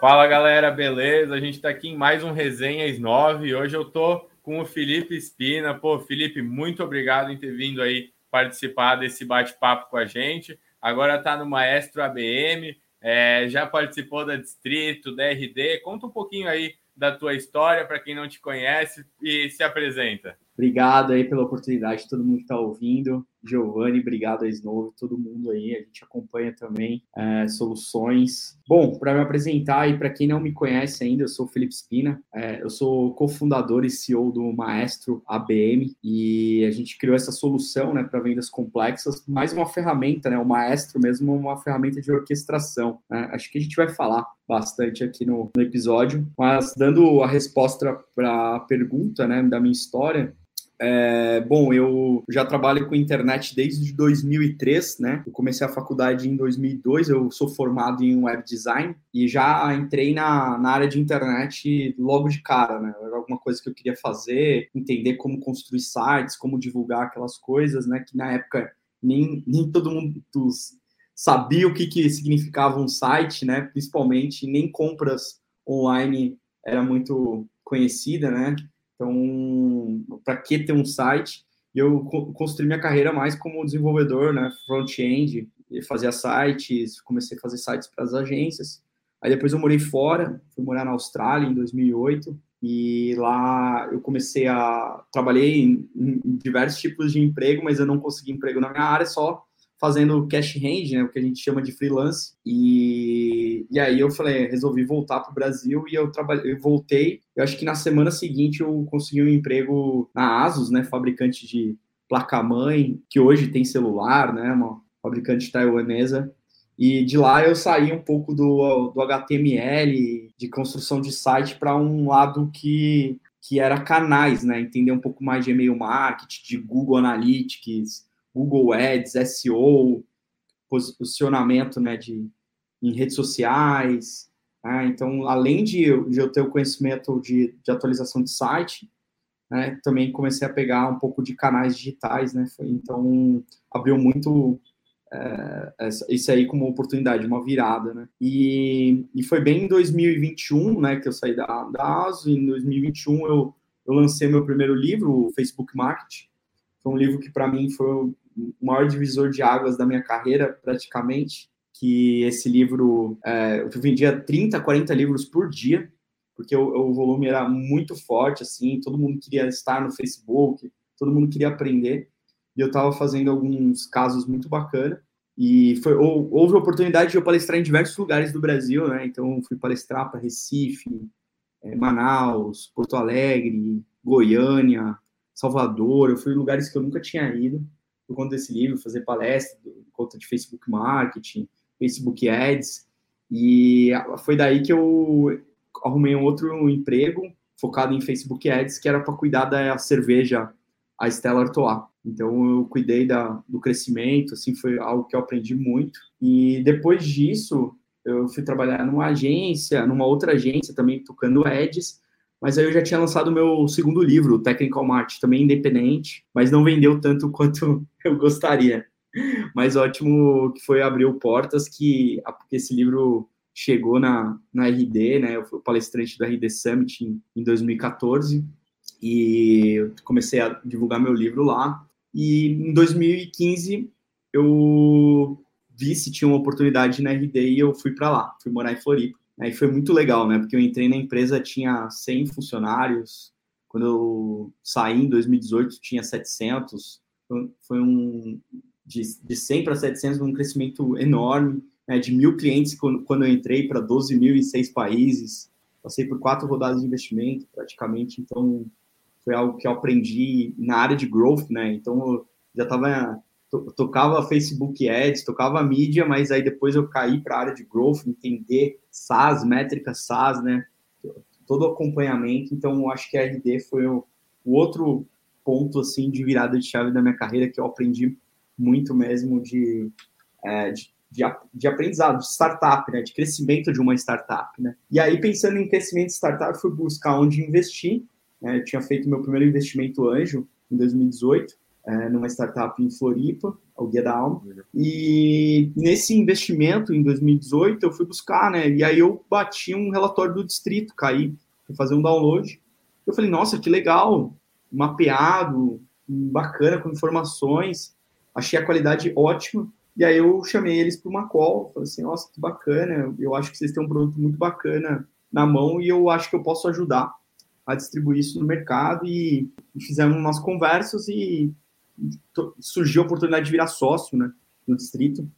Fala galera, beleza? A gente está aqui em mais um Resenhas 9. Hoje eu tô com o Felipe Espina. Pô, Felipe, muito obrigado em ter vindo aí participar desse bate-papo com a gente. Agora está no Maestro ABM, é, já participou da Distrito, da RD. Conta um pouquinho aí da tua história para quem não te conhece e se apresenta. Obrigado aí pela oportunidade, todo mundo que está ouvindo. Giovanni, obrigado de novo, todo mundo aí. A gente acompanha também é, soluções. Bom, para me apresentar e para quem não me conhece ainda, eu sou o Felipe Spina. É, eu sou cofundador e CEO do Maestro ABM e a gente criou essa solução né, para vendas complexas, mais uma ferramenta, né? O Maestro mesmo uma ferramenta de orquestração. Né? Acho que a gente vai falar bastante aqui no, no episódio, mas dando a resposta para a pergunta né, da minha história, é, bom, eu já trabalho com internet desde 2003, né? Eu comecei a faculdade em 2002, eu sou formado em web design e já entrei na, na área de internet logo de cara, né? Era alguma coisa que eu queria fazer, entender como construir sites, como divulgar aquelas coisas, né? Que na época nem, nem todo mundo sabia o que, que significava um site, né? Principalmente nem compras online era muito conhecida, né? Então, para que ter um site? E eu construí minha carreira mais como desenvolvedor, né, front-end, fazia sites, comecei a fazer sites para as agências. Aí depois eu morei fora, fui morar na Austrália em 2008 e lá eu comecei a trabalhei em, em diversos tipos de emprego, mas eu não consegui emprego na minha área, só fazendo cash hand, né, o que a gente chama de freelance. E, e aí eu falei, resolvi voltar para o Brasil e eu trabalhei, eu voltei. Eu acho que na semana seguinte eu consegui um emprego na Asus, né, fabricante de placa-mãe, que hoje tem celular, né, uma fabricante taiwanesa. E de lá eu saí um pouco do, do HTML, de construção de site, para um lado que, que era canais, né? Entender um pouco mais de e-mail marketing, de Google Analytics, Google Ads, SEO, posicionamento né, de, em redes sociais. Né? Então, além de, de, eu ter o conhecimento de, de atualização de site, né, também comecei a pegar um pouco de canais digitais, né? Então, abriu muito é, isso aí como oportunidade, uma virada, né? E, e foi bem em 2021, né, que eu saí da, da ASO, em 2021 eu, eu lancei meu primeiro livro, o Facebook Marketing, foi um livro que para mim foi o maior divisor de águas da minha carreira, praticamente. Que esse livro, é, eu vendia 30, 40 livros por dia, porque o, o, volume era muito forte, assim, todo mundo queria estar no Facebook, todo mundo queria aprender. E eu estava fazendo alguns casos muito bacanas. E foi, houve a oportunidade de eu palestrar em diversos lugares do Brasil, né? Então, fui palestrar para Recife, é, Manaus, Porto Alegre, Goiânia, Salvador, eu fui em lugares que eu nunca tinha ido por conta desse livro, fazer palestra por conta de Facebook Marketing, Facebook Ads, e foi daí que eu arrumei um outro emprego focado em Facebook Ads, que era para cuidar da cerveja, a Stella Artois. Então eu cuidei da, do crescimento, assim, foi algo que eu aprendi muito. E depois disso, eu fui trabalhar numa agência, numa outra agência também, tocando ads, mas aí eu já tinha lançado o meu segundo livro, Technical Marketing, também independente, mas não vendeu tanto quanto eu gostaria. Mas ótimo que foi abriu portas que esse livro chegou na, na RD, né? Eu fui palestrante da RD Summit em, em 2014 e comecei a divulgar meu livro lá. E em 2015 eu vi se tinha uma oportunidade na RD e eu fui para lá, fui morar em Floripa. Aí foi muito legal, né? Porque eu entrei na empresa, tinha 100 funcionários. Quando eu saí em 2018, tinha 700. Foi um de, de 100 para 700, um crescimento enorme. Né? De mil clientes quando, quando eu entrei para 12 mil em seis países. Passei por quatro rodadas de investimento, praticamente. Então, foi algo que eu aprendi na área de growth, né? Então, eu já estava tocava Facebook Ads, tocava mídia, mas aí depois eu caí para a área de growth, entender SaaS, métricas SaaS, né? Todo o acompanhamento. Então, eu acho que a RD foi o, o outro ponto assim de virada de chave da minha carreira que eu aprendi muito mesmo de, é, de, de, de, aprendizado, de startup, né? De crescimento de uma startup, né? E aí, pensando em crescimento de startup, fui buscar onde investir. Né? Eu tinha feito meu primeiro investimento anjo em 2018 é, numa startup em Floripa, o Guia da Alma. E nesse investimento, em 2018, eu fui buscar, né? E aí eu bati um relatório do distrito, caí, fui fazer um download. Eu falei, nossa, que legal, mapeado, bacana, com informações. Achei a qualidade ótima. E aí eu chamei eles para uma call, falei assim, nossa, que bacana, eu acho que vocês têm um produto muito bacana na mão e eu acho que eu posso ajudar a distribuir isso no mercado e, e fizemos umas conversas e surgiu a oportunidade de virar sócio né, no distrito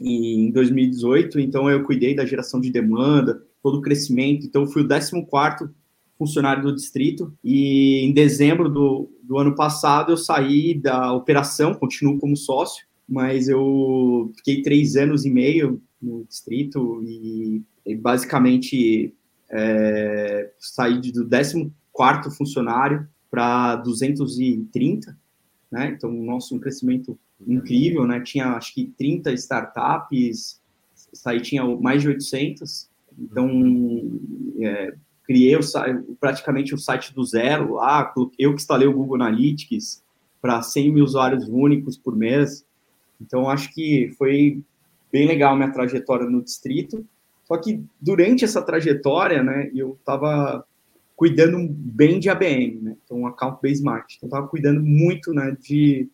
e em 2018, então eu cuidei da geração de demanda, todo o crescimento, então fui o 14 funcionário do distrito e em dezembro do, do ano passado eu saí da operação, continuo como sócio, mas eu fiquei três anos e meio no distrito e, e basicamente é, saí do 14 funcionário para 230 né? Então, nosso um crescimento incrível, né? Tinha acho que 30 startups, aí tinha mais de 800. Então, é, criei o, praticamente o site do zero lá, eu que instalei o Google Analytics para 100 mil usuários únicos por mês. Então, acho que foi bem legal minha trajetória no distrito. Só que durante essa trajetória, né, eu estava cuidando bem de ABM, né? Então, account based marketing. Então, estava cuidando muito, né, de,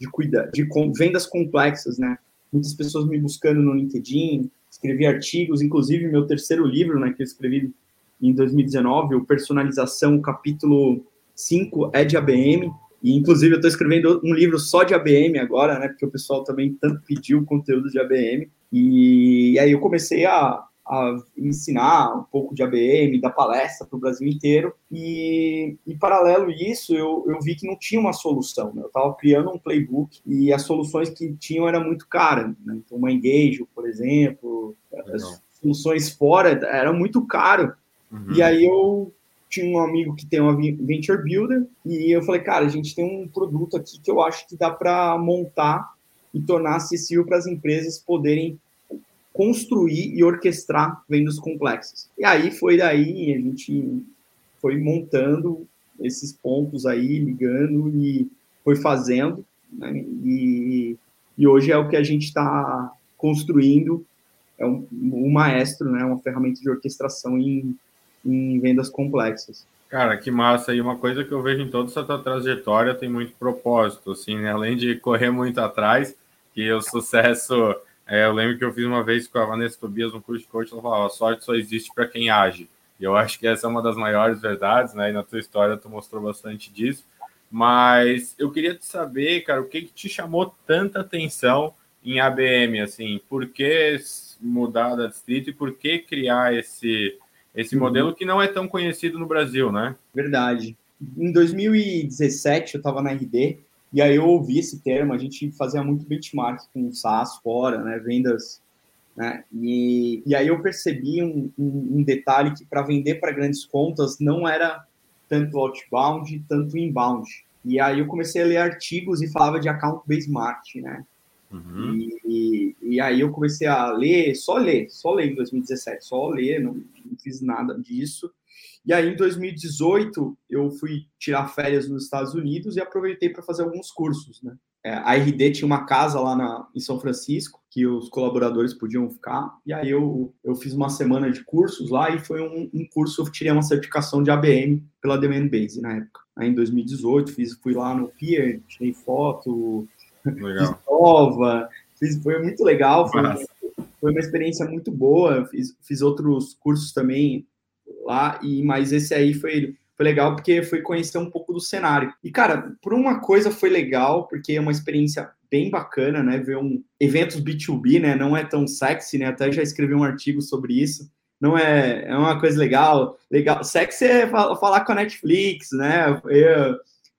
de cuidar de vendas complexas, né? Muitas pessoas me buscando no LinkedIn, escrevi artigos, inclusive meu terceiro livro, né, que eu escrevi em 2019, o Personalização, capítulo 5 é de ABM, e inclusive eu estou escrevendo um livro só de ABM agora, né, porque o pessoal também tanto pediu conteúdo de ABM, e, e aí eu comecei a, a ensinar um pouco de ABM, da palestra para o Brasil inteiro. E, em paralelo a isso, eu, eu vi que não tinha uma solução. Né? Eu estava criando um playbook e as soluções que tinham era muito cara. Né? Então, uma Engage, por exemplo, as soluções fora era muito caro. Uhum. E aí eu tinha um amigo que tem uma Venture Builder e eu falei, cara, a gente tem um produto aqui que eu acho que dá para montar e tornar acessível para as empresas poderem construir e orquestrar vendas complexas. E aí foi daí, a gente foi montando esses pontos aí, ligando e foi fazendo, né? e, e hoje é o que a gente está construindo, é um, um, maestro, né? uma ferramenta de orquestração em, em vendas complexas. Cara, que massa. E uma coisa que eu vejo em toda essa tua trajetória tem muito propósito, assim, né? Além de correr muito atrás, que o sucesso é, eu lembro que eu fiz uma vez com a Vanessa Tobias um curso de coach, ela falava, a sorte só existe para quem age. E eu acho que essa é uma das maiores verdades, né? E na tua história tu mostrou bastante disso. Mas eu queria te saber, cara, o que, que te chamou tanta atenção em ABM, assim, por que mudar da distrito e por que criar esse, esse uhum. modelo que não é tão conhecido no Brasil, né? Verdade. Em 2017, eu estava na RD e aí eu ouvi esse termo, a gente fazia muito benchmark com SaaS fora, né, vendas, né, e, e aí eu percebi um, um, um detalhe que para vender para grandes contas não era tanto outbound, tanto inbound. E aí eu comecei a ler artigos e falava de account-based marketing, né, Uhum. E, e, e, aí eu comecei a ler, só ler, só ler em 2017, só ler, não, não fiz nada disso. E aí, em 2018, eu fui tirar férias nos Estados Unidos e aproveitei para fazer alguns cursos, né? É, a RD tinha uma casa lá na, em São Francisco que os colaboradores podiam ficar. E aí eu, eu fiz uma semana de cursos lá e foi um, um curso, eu tirei uma certificação de ABM pela Demand Base na época. Aí em 2018 fiz, fui lá no Pier, tirei foto, legal. fiz prova, fiz, foi muito legal, foi, foi uma experiência muito boa. Fiz, fiz outros cursos também lá, e mas esse aí foi, foi legal porque foi conhecer um pouco do cenário. E, cara, por uma coisa foi legal, porque é uma experiência bem bacana, né? Ver um eventos B2B, né? Não é tão sexy, né? Até já escrevi um artigo sobre isso. Não é, é uma coisa legal. Legal. Sexy é falar com a Netflix, né? Eu,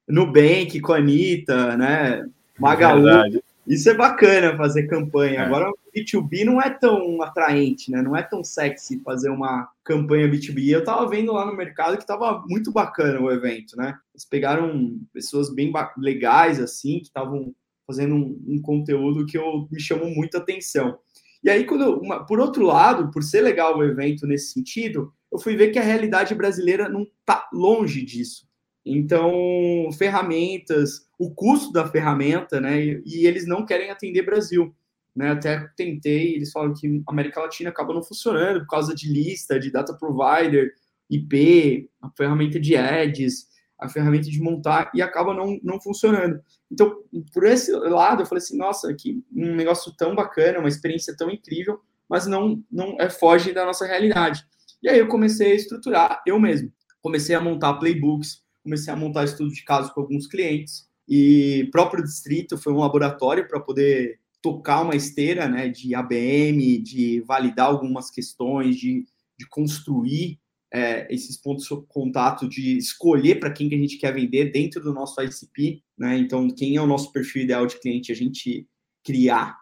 Nubank com a Anitta, né? Magalu. É isso é bacana fazer campanha. É. Agora, B2B não é tão atraente, né? Não é tão sexy fazer uma campanha B2B. Eu tava vendo lá no mercado que tava muito bacana o evento, né? Eles pegaram pessoas bem legais, assim, que estavam fazendo um, um, conteúdo que eu, me chamou muita atenção. E aí, quando uma, por outro lado, por ser legal o evento nesse sentido, eu fui ver que a realidade brasileira não tá longe disso. Então, ferramentas, o custo da ferramenta, né? E, e eles não querem atender Brasil. Né, até tentei, eles falam que América Latina acaba não funcionando por causa de lista, de data provider, IP, a ferramenta de ads, a ferramenta de montar, e acaba não, não funcionando. Então, por esse lado, eu falei assim, nossa, que um negócio tão bacana, uma experiência tão incrível, mas não, não é, foge da nossa realidade. E aí eu comecei a estruturar eu mesmo. Comecei a montar playbooks, comecei a montar estudo de caso com alguns clientes, e próprio distrito foi um laboratório para poder tocar uma esteira né, de ABM, de validar algumas questões, de, de construir é, esses pontos de contato, de escolher para quem que a gente quer vender dentro do nosso ICP. Né? Então, quem é o nosso perfil ideal de cliente, a gente criar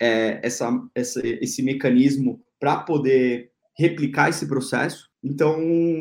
é, essa, essa, esse mecanismo para poder replicar esse processo. Então,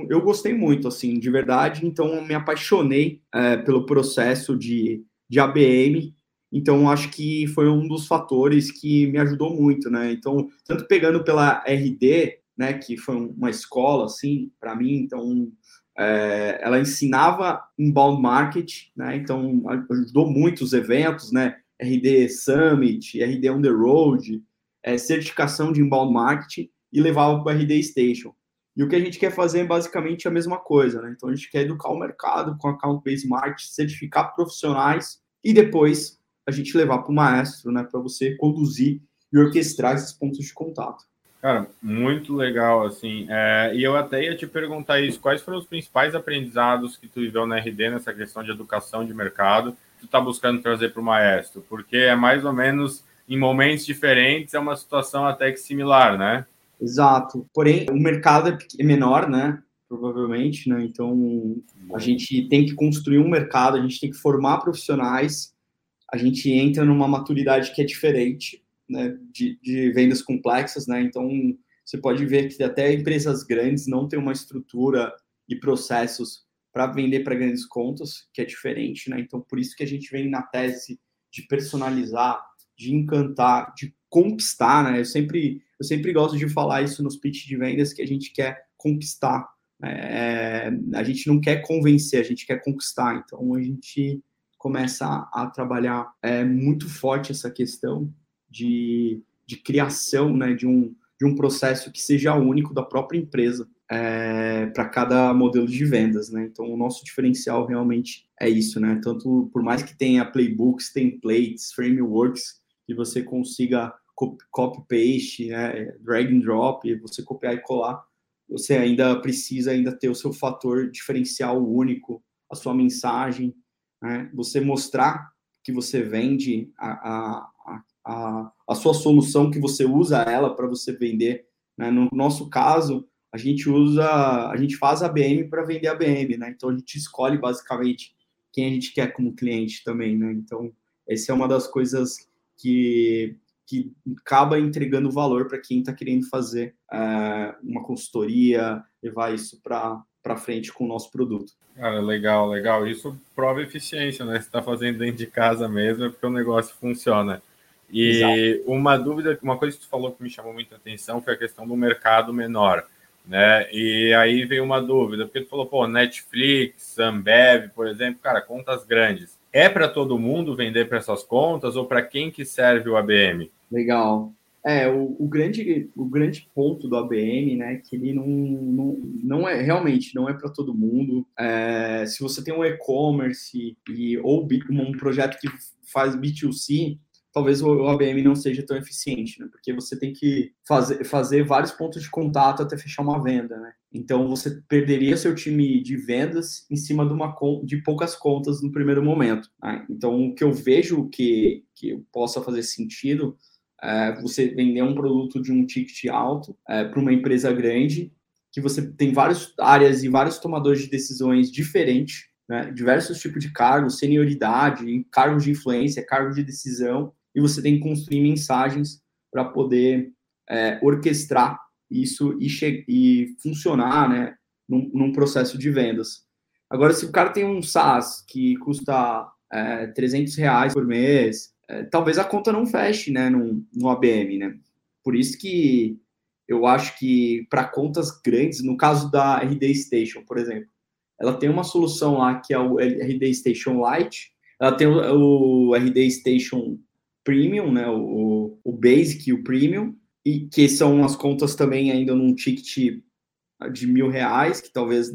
eu gostei muito, assim, de verdade. Então, me apaixonei é, pelo processo de, de ABM. Então, acho que foi um dos fatores que me ajudou muito, né? Então, tanto pegando pela RD, né, que foi uma escola, assim, para mim, então, é, ela ensinava inbound market, né? Então, ajudou muito os eventos, né? RD Summit, RD On The Road, é, certificação de inbound marketing e levava para o RD Station. E o que a gente quer fazer é basicamente a mesma coisa, né? Então a gente quer educar o mercado com account based marketing, certificar profissionais e depois a gente levar para o maestro, né? Para você conduzir e orquestrar esses pontos de contato. Cara, muito legal, assim. É, e eu até ia te perguntar isso: quais foram os principais aprendizados que tu viveu na RD nessa questão de educação de mercado que tu está buscando trazer para o maestro? Porque é mais ou menos em momentos diferentes, é uma situação até que similar, né? Exato. Porém, o mercado é, é menor, né? Provavelmente, né? Então, a gente tem que construir um mercado, a gente tem que formar profissionais, a gente entra numa maturidade que é diferente, né? De, de vendas complexas, né? Então, você pode ver que até empresas grandes não têm uma estrutura e processos para vender para grandes contas, que é diferente, né? Então, por isso que a gente vem na tese de personalizar, de encantar, de conquistar, né? Eu sempre eu sempre gosto de falar isso nos pitch de vendas, que a gente quer conquistar. É, a gente não quer convencer, a gente quer conquistar. Então, a gente começa a, trabalhar é, muito forte essa questão de, de criação né, de, um, de um processo que seja único da própria empresa é, para cada modelo de vendas. Né? Então, o nosso diferencial realmente é isso. Né? Tanto por mais que tenha playbooks, templates, frameworks, que você consiga copy-paste, né, drag and drop, você copiar e colar, você ainda precisa ainda ter o seu fator diferencial único, a sua mensagem, né, você mostrar que você vende a, a, a, a sua solução, que você usa ela para você vender. Né? No nosso caso, a gente usa, a gente faz a BM para vender a BM, né? Então a gente escolhe basicamente quem a gente quer como cliente também, né? Então, essa é uma das coisas que que acaba entregando valor para quem está querendo fazer é, uma consultoria, levar isso para frente com o nosso produto. Cara, legal, legal. Isso prova eficiência, né? Você está fazendo dentro de casa mesmo, é porque o negócio funciona. E Exato. uma dúvida, uma coisa que tu falou que me chamou muita atenção foi a questão do mercado menor, né? E aí veio uma dúvida, porque tu falou, pô, Netflix, Ambev, por exemplo, cara, contas grandes é para todo mundo vender para essas contas ou para quem que serve o ABM? Legal. É, o, o, grande, o grande ponto do ABM, né, que ele não, não, não é, realmente, não é para todo mundo. É, se você tem um e-commerce e, ou um projeto que faz B2C, talvez o ABM não seja tão eficiente, né? Porque você tem que fazer, fazer vários pontos de contato até fechar uma venda, né? Então você perderia seu time de vendas em cima de, uma, de poucas contas no primeiro momento. Né? Então o que eu vejo que, que possa fazer sentido é você vender um produto de um ticket alto é, para uma empresa grande, que você tem várias áreas e vários tomadores de decisões diferentes, né? diversos tipos de cargos, senioridade, cargos de influência, cargos de decisão, e você tem que construir mensagens para poder é, orquestrar isso e, e funcionar né, num, num, processo de vendas. Agora, se o cara tem um SaaS que custa é, 300 reais por mês, é, talvez a conta não feche né, no, no ABM. Né? Por isso que eu acho que para contas grandes, no caso da RD Station, por exemplo, ela tem uma solução lá que é o RD Station Lite, ela tem o, o RD Station Premium, né, o, o Basic e o Premium, e que são as contas também ainda num ticket de mil reais, que talvez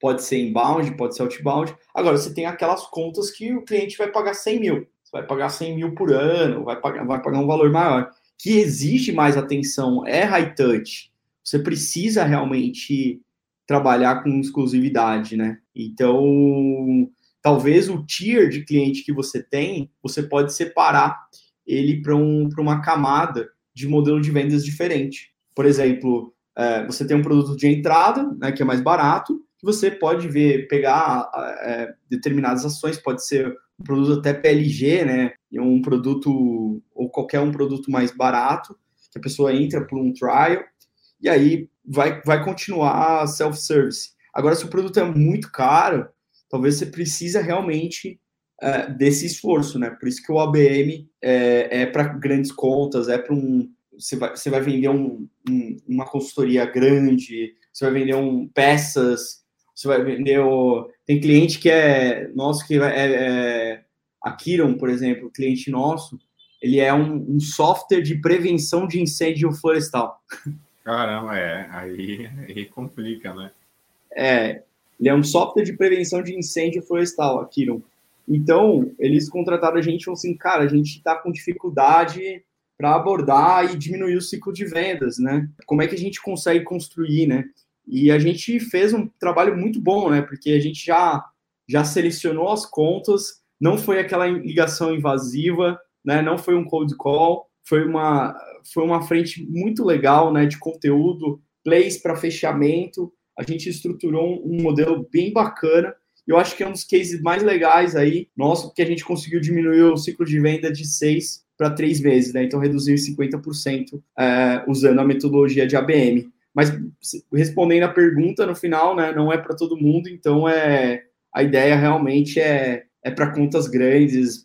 pode ser inbound, pode ser outbound. Agora, você tem aquelas contas que o cliente vai pagar 100 mil, vai pagar 100 mil por ano, vai pagar, vai pagar um valor maior, que exige mais atenção, é high touch, você precisa realmente trabalhar com exclusividade, né? Então, talvez o tier de cliente que você tem, você pode separar ele para um, uma camada de modelo de vendas diferente. Por exemplo, é, você tem um produto de entrada, né, que é mais barato, que você pode ver, pegar é, determinadas ações, pode ser produto até PLG, né, um produto, ou qualquer um produto mais barato, que a pessoa entra por um trial, e aí vai, vai continuar self-service. Agora, se o produto é muito caro, talvez você precisa realmente é, desse esforço, né? Por isso que o ABM é, é para grandes contas, é para um. Você vai, você vai vender um, um, uma consultoria grande, você vai vender um, peças, você vai vender. O, tem cliente que é nosso, que é, é a Kiron, por exemplo, cliente nosso, ele é um, um software de prevenção de incêndio florestal. Caramba, é. Aí, aí complica, né? É, ele é um software de prevenção de incêndio florestal, a Kiron. Então, eles contrataram a gente e falaram assim, cara, a gente está com dificuldade para abordar e diminuir o ciclo de vendas, né? Como é que a gente consegue construir, né? E a gente fez um trabalho muito bom, né? Porque a gente já, já selecionou as contas, não foi aquela ligação invasiva, né? Não foi um cold call, foi uma, foi uma frente muito legal, né, de conteúdo, plays para fechamento. A gente estruturou um, modelo bem bacana. Eu acho que é um dos cases mais legais aí, nosso, porque a gente conseguiu diminuir o ciclo de venda de seis para três vezes, né? Então reduziu em 50% é, usando a metodologia de ABM. Mas respondendo a pergunta no final, né, não é para todo mundo, então é a ideia realmente é, é para contas grandes,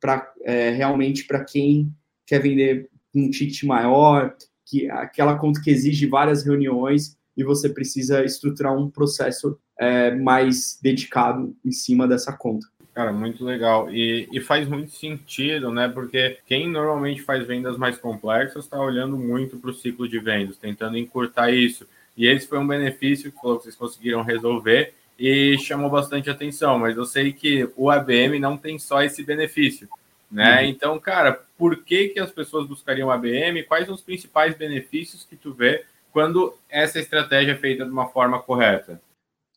para é, realmente para quem quer vender um ticket maior, que aquela conta que exige várias reuniões e você precisa estruturar um processo é, mais dedicado em cima dessa conta. Cara, muito legal. E, e, faz muito sentido, né? Porque quem normalmente faz vendas mais complexas está olhando muito para o ciclo de vendas, tentando encurtar isso. E esse foi um benefício que vocês conseguiram resolver e chamou bastante atenção. Mas eu sei que o ABM não tem só esse benefício. Né? Uhum. Então, cara, por que, que as pessoas buscariam ABM? Quais são os principais benefícios que tu vê quando essa estratégia é feita de uma forma correta?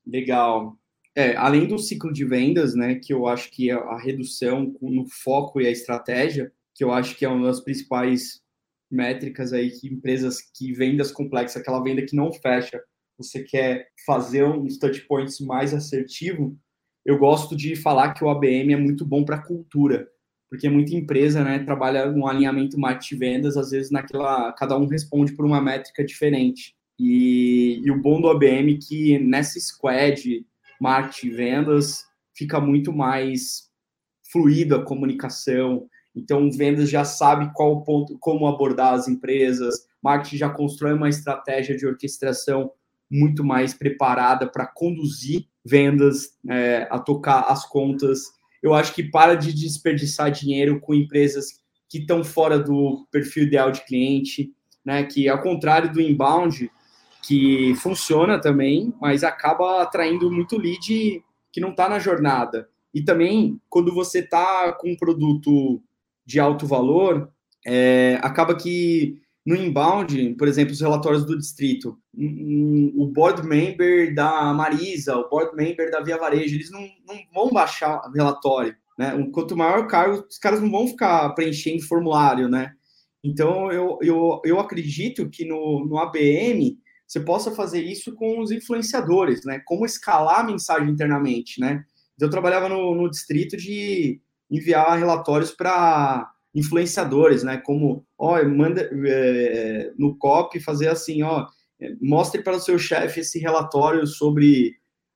Legal. É, além do ciclo de vendas, né, que eu acho que a redução no foco e a estratégia, que eu acho que é uma das principais métricas aí que empresas que vendas complexas, aquela venda que não fecha, você quer fazer uns touch points mais assertivo, eu gosto de falar que o ABM é muito bom para cultura porque muita empresa né, trabalha um alinhamento marketing vendas, às vezes naquela cada um responde por uma métrica diferente. E, e o bom do ABM é que nessa squad marketing vendas fica muito mais fluida a comunicação. Então, vendas já sabe qual ponto, como abordar as empresas, marketing já constrói uma estratégia de orquestração muito mais preparada para conduzir vendas, é, a tocar as contas eu acho que para de desperdiçar dinheiro com empresas que estão fora do perfil ideal de cliente, né? Que ao contrário do inbound, que funciona também, mas acaba atraindo muito lead que não está na jornada. E também, quando você está com um produto de alto valor, é, acaba que no inbound, por exemplo, os relatórios do distrito, o board member da Marisa, o board member da Via Varejo, eles não, não vão baixar o relatório, né? Quanto maior o cargo, os caras não vão ficar preenchendo formulário, né? Então, eu, eu, eu acredito que no, no ABM você possa fazer isso com os influenciadores, né? Como escalar a mensagem internamente, né? Eu trabalhava no, no distrito de enviar relatórios para influenciadores, né? Como, ó, manda é, no COP fazer assim, ó, mostre para o seu chefe esse relatório sobre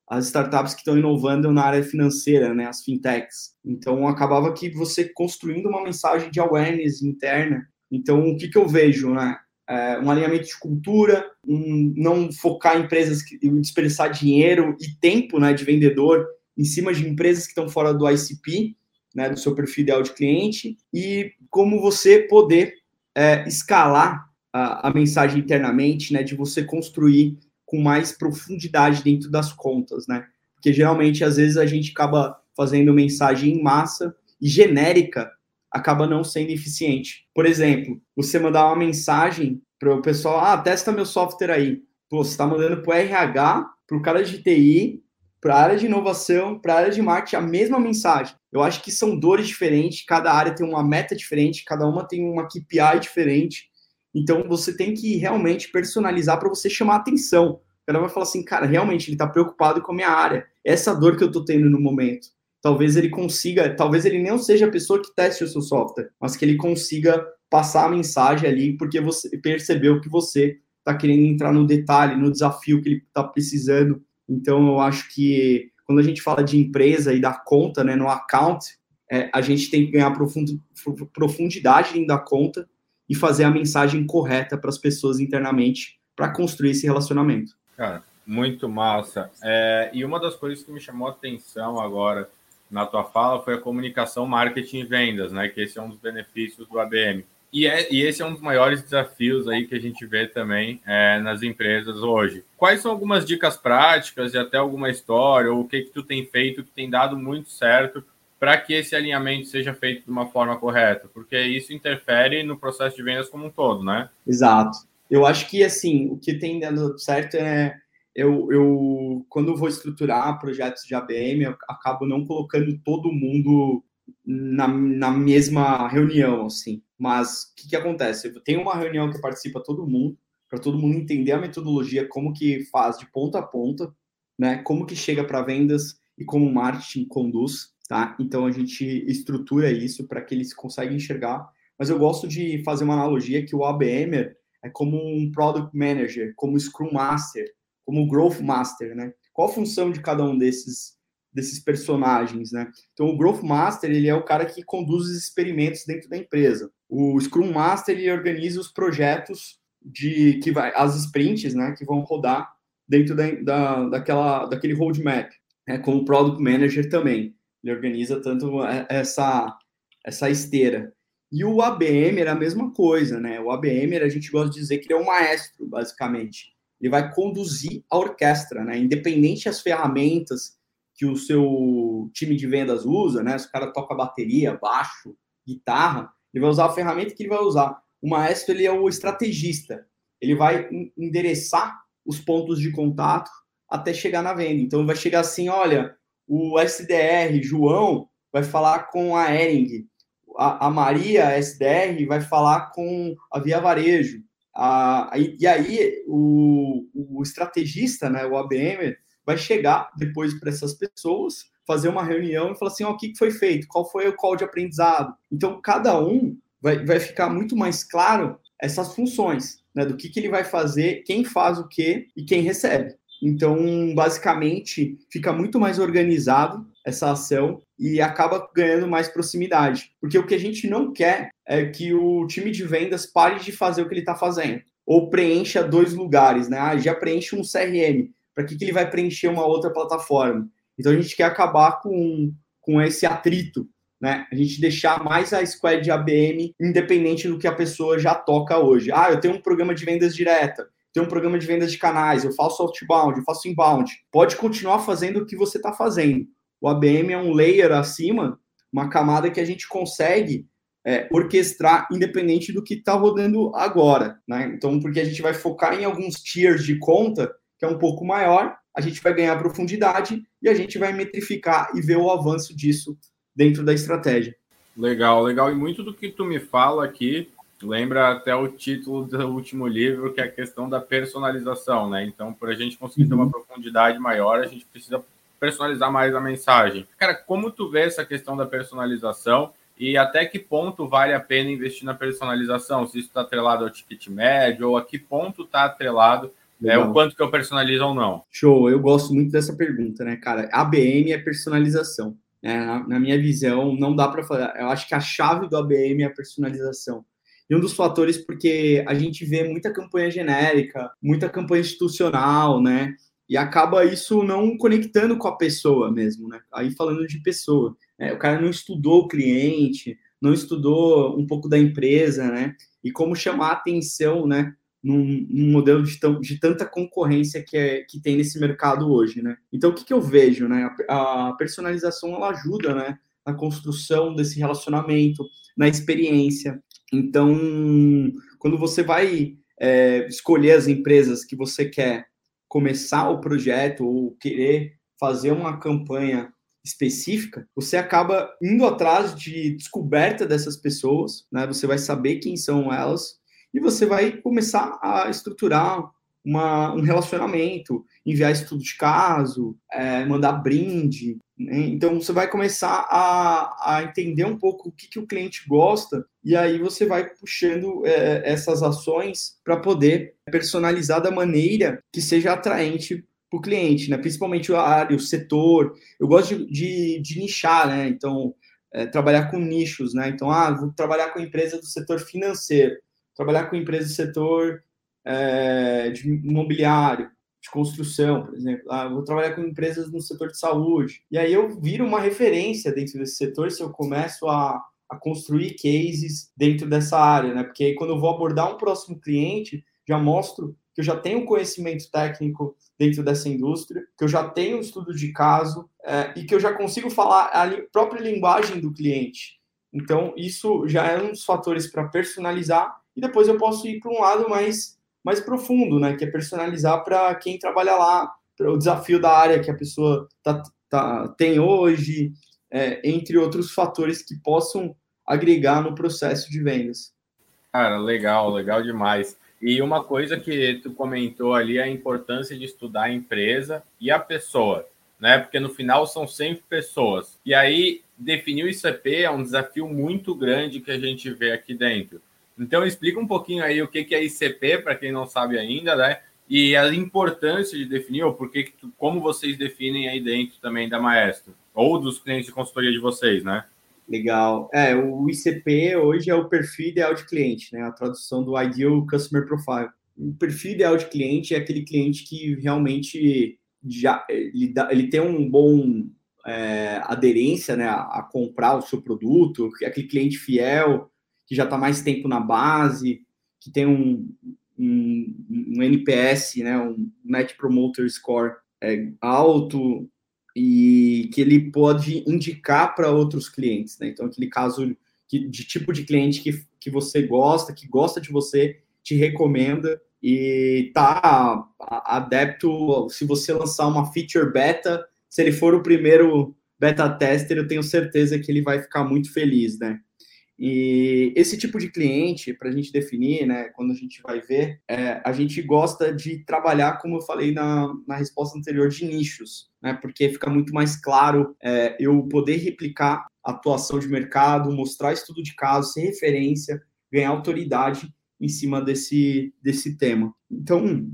as startups que estão inovando na área financeira, né, as fintechs. Então, acabava que você construindo uma mensagem de awareness interna. Então, o que, que eu vejo, né? É, um alinhamento de cultura, um, não focar em empresas que desperdiçar dinheiro e tempo né, de vendedor em cima de empresas que estão fora do ICP, né, do seu perfil ideal de cliente, e como você poder é, escalar a, a, mensagem internamente, né, de você construir com mais profundidade dentro das contas, né? Porque geralmente, às vezes, a gente acaba fazendo mensagem em massa e genérica acaba não sendo eficiente. Por exemplo, você mandar uma mensagem para o pessoal, ah, testa meu software aí. Pô, você está mandando para o RH, para o cara de TI, para a área de inovação, para a área de marketing, a mesma mensagem. Eu acho que são dores diferentes, cada área tem uma meta diferente, cada uma tem uma KPI diferente. Então você tem que realmente personalizar para você chamar atenção. O cara vai falar assim, cara, realmente ele está preocupado com a minha área. Essa dor que eu estou tendo no momento talvez ele consiga, talvez ele não seja a pessoa que teste o seu software, mas que ele consiga passar a mensagem ali, porque você percebeu que você está querendo entrar no detalhe, no desafio que ele está precisando. Então, eu acho que quando a gente fala de empresa e da conta, né, no account, é, a gente tem que ganhar profundidade dentro da conta e fazer a mensagem correta para as pessoas internamente para construir esse relacionamento. Cara, muito massa. É, e uma das coisas que me chamou a atenção agora na tua fala foi a comunicação, marketing e vendas, né? Que esse é um dos benefícios do ABM. E, é, e esse é um dos maiores desafios aí que a gente vê também é, nas empresas hoje. Quais são algumas dicas práticas e até alguma história, ou o que, que tu tem feito que tem dado muito certo para que esse alinhamento seja feito de uma forma correta? Porque isso interfere no processo de vendas como um todo, né? Exato. Eu acho que, assim, o que tem dado certo é eu, eu quando vou estruturar projetos de ABM, eu acabo não colocando todo mundo na, na mesma reunião, assim. Mas o que, que acontece? Tenho uma reunião que participa todo mundo, para todo mundo entender a metodologia, como que faz de ponta a ponta, né? Como que chega para vendas e como o marketing conduz, tá? Então a gente estrutura isso para que eles consigam enxergar. Mas eu gosto de fazer uma analogia que o ABM é como um product manager, como Scrum Master, como Growth Master, né? Qual a função de cada um desses desses personagens, né? Então o Growth Master ele é o cara que conduz os experimentos dentro da empresa. O Scrum Master ele organiza os projetos de que vai as sprints, né? Que vão rodar dentro da, da daquela daquele roadmap. Né? Como Product Manager também ele organiza tanto essa essa esteira. E o ABM era a mesma coisa, né? O ABM a gente gosta de dizer que ele é um maestro, basicamente ele vai conduzir a orquestra, né? Independente das ferramentas que o seu time de vendas usa, né? Se o cara toca bateria, baixo, guitarra, ele vai usar a ferramenta que ele vai usar. O maestro ele é o estrategista. Ele vai endereçar os pontos de contato até chegar na venda. Então vai chegar assim, olha, o SDR João vai falar com a Ering, a, a Maria SDR vai falar com a Via Varejo, ah, e aí o, o estrategista, né, o ABM, vai chegar depois para essas pessoas, fazer uma reunião e falar assim, ó, o que foi feito, qual foi o call de aprendizado. Então, cada um vai, vai ficar muito mais claro essas funções, né, do que, que ele vai fazer, quem faz o quê e quem recebe. Então, basicamente, fica muito mais organizado essa ação e acaba ganhando mais proximidade. Porque o que a gente não quer é que o time de vendas pare de fazer o que ele está fazendo. Ou preencha dois lugares, né? Ah, já preenche um CRM. Para que, que ele vai preencher uma outra plataforma? Então a gente quer acabar com, com esse atrito, né? A gente deixar mais a squad de ABM independente do que a pessoa já toca hoje. Ah, eu tenho um programa de vendas direta, tenho um programa de vendas de canais, eu faço outbound, eu faço inbound. Pode continuar fazendo o que você está fazendo. O ABM é um layer acima, uma camada que a gente consegue é, orquestrar independente do que está rodando agora. Né? Então, porque a gente vai focar em alguns tiers de conta, que é um pouco maior, a gente vai ganhar profundidade e a gente vai metrificar e ver o avanço disso dentro da estratégia. Legal, legal. E muito do que tu me fala aqui lembra até o título do último livro, que é a questão da personalização, né? Então, para a gente conseguir uhum. ter uma uhum. profundidade maior, a gente precisa personalizar mais a mensagem. Cara, como tu vê essa questão da personalização e até que ponto vale a pena investir na personalização? Se isso está atrelado ao ticket médio ou a que ponto está atrelado é, o quanto que eu personalizo ou não? Show, eu gosto muito dessa pergunta, né, cara? ABM é personalização. Né? Na, na minha visão, não dá para falar. Eu acho que a chave do ABM é a personalização. E um dos fatores porque a gente vê muita campanha genérica, muita campanha institucional, né? E acaba isso não conectando com a pessoa mesmo, né? Aí falando de pessoa, né? o cara não estudou o cliente, não estudou um pouco da empresa, né? E como chamar atenção, né? Num, num modelo de, tão, de, tanta concorrência que, é, que tem nesse mercado hoje, né? Então, o que, que eu vejo, né? A, a personalização, ela ajuda, né? Na construção desse relacionamento, na experiência. Então, quando você vai é, escolher as empresas que você quer começar o projeto ou querer fazer uma campanha específica, você acaba indo atrás de descoberta dessas pessoas, né? Você vai saber quem são elas e você vai começar a estruturar uma, um relacionamento, enviar estudo de caso, é, mandar brinde. Né? Então, você vai começar a, a entender um pouco o que, que o cliente gosta e aí você vai puxando é, essas ações para poder personalizar da maneira que seja atraente para o cliente, né? principalmente a área, o setor. Eu gosto de, de, de nichar, né? então, é, trabalhar com nichos. Né? Então, ah, vou trabalhar com empresa do setor financeiro, trabalhar com empresa do setor é, de imobiliário, de construção, por exemplo. Ah, vou trabalhar com empresas no setor de saúde. E aí eu viro uma referência dentro desse setor se eu começo a, a construir cases dentro dessa área, né? Porque aí quando eu vou abordar um próximo cliente, já mostro que eu já tenho conhecimento técnico dentro dessa indústria, que eu já tenho um estudo de caso é, e que eu já consigo falar a li própria linguagem do cliente. Então, isso já é um dos fatores para personalizar e depois eu posso ir para um lado mais mais profundo, né? Que é personalizar para quem trabalha lá, para o desafio da área que a pessoa tá, tá, tem hoje, é, entre outros fatores que possam agregar no processo de vendas. Cara, legal, legal demais. E uma coisa que tu comentou ali é a importância de estudar a empresa e a pessoa, né? Porque no final são sempre pessoas. E aí definir o ICP é um desafio muito grande que a gente vê aqui dentro. Então, explica um pouquinho aí o que é ICP, para quem não sabe ainda, né? E a importância de definir, ou por que, como vocês definem aí dentro também da Maestro, ou dos clientes de consultoria de vocês, né? Legal. É, o ICP hoje é o perfil ideal de cliente, né? A tradução do Ideal Customer Profile. O perfil ideal de cliente é aquele cliente que realmente já ele, dá, ele tem um bom é, aderência né, a, a, comprar o seu produto, aquele cliente fiel, que já está mais tempo na base, que tem um, um, um, NPS, né, um Net Promoter Score é, alto e que ele pode indicar para outros clientes. Né? Então, aquele caso que, de tipo de cliente que, que você gosta, que gosta de você, te recomenda e tá adepto. Se você lançar uma feature beta, se ele for o primeiro beta tester, eu tenho certeza que ele vai ficar muito feliz, né? E esse tipo de cliente, para a gente definir, né, quando a gente vai ver, é, a gente gosta de trabalhar, como eu falei na, na resposta anterior, de nichos, né, porque fica muito mais claro é, eu poder replicar a atuação de mercado, mostrar estudo de caso, ser referência, ganhar autoridade em cima desse, desse tema. Então,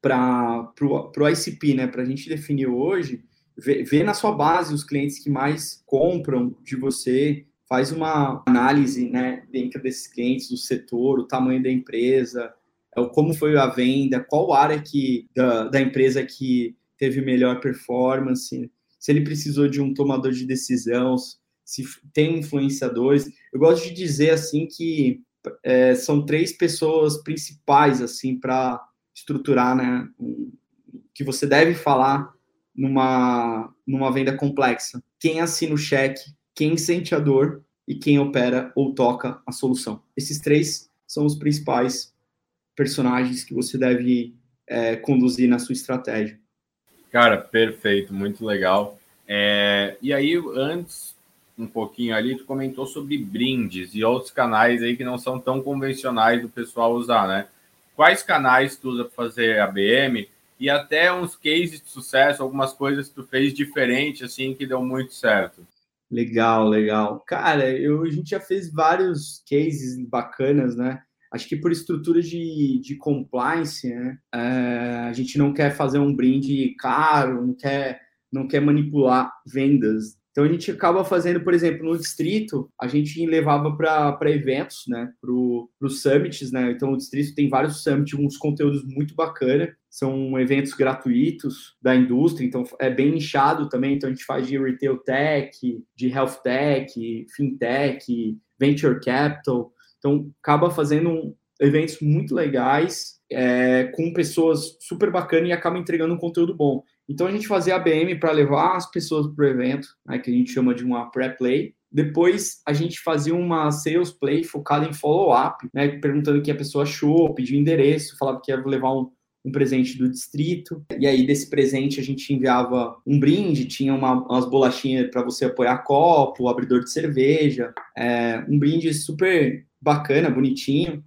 para o ICP, né, para a gente definir hoje, ver na sua base os clientes que mais compram de você, faz uma análise né, dentro desses clientes, do setor, o tamanho da empresa, é como foi a venda, qual área que, da, da empresa que teve melhor performance, se ele precisou de um tomador de decisão, se tem influenciadores. Eu gosto de dizer assim que é, são três pessoas principais assim para estruturar, né, que você deve falar numa numa venda complexa. Quem assina o cheque, quem sente a dor e quem opera ou toca a solução. Esses três são os principais personagens que você deve é, conduzir na sua estratégia. Cara, perfeito, muito legal. É, e aí, antes, um pouquinho ali, tu comentou sobre brindes e outros canais aí que não são tão convencionais do pessoal usar, né? Quais canais tu usa para fazer ABM e até uns cases de sucesso, algumas coisas que tu fez diferente, assim, que deu muito certo? Legal, legal. Cara, eu, a gente já fez vários cases bacanas, né? Acho que por estrutura de, de compliance, né? É, a gente não quer fazer um brinde caro, não quer, não quer manipular vendas Então a gente acaba fazendo, por exemplo, no distrito, a gente levava para eventos, né, para os summits, né? Então o distrito tem vários summits, uns conteúdos muito bacana, são eventos gratuitos da indústria, então é bem inchado também. Então a gente faz de retail tech, de health tech, fintech, venture capital. Então acaba fazendo eventos muito legais é, com pessoas super bacanas e acaba entregando um conteúdo bom. Então a gente fazia a BM para levar as pessoas para o evento, né, que a gente chama de uma pré-play. Depois a gente fazia uma sales play focada em follow-up, né, perguntando o que a pessoa achou, pediu endereço, falava que ia levar um, um presente do distrito. E aí, desse presente, a gente enviava um brinde, tinha uma, umas bolachinhas para você apoiar copo, abridor de cerveja, é, um brinde super bacana, bonitinho,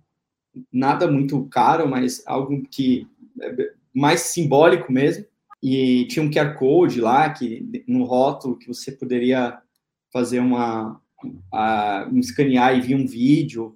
nada muito caro, mas algo que é mais simbólico mesmo e tinha um QR Code lá, que no rótulo, que você poderia fazer uma, um escanear e vir um vídeo,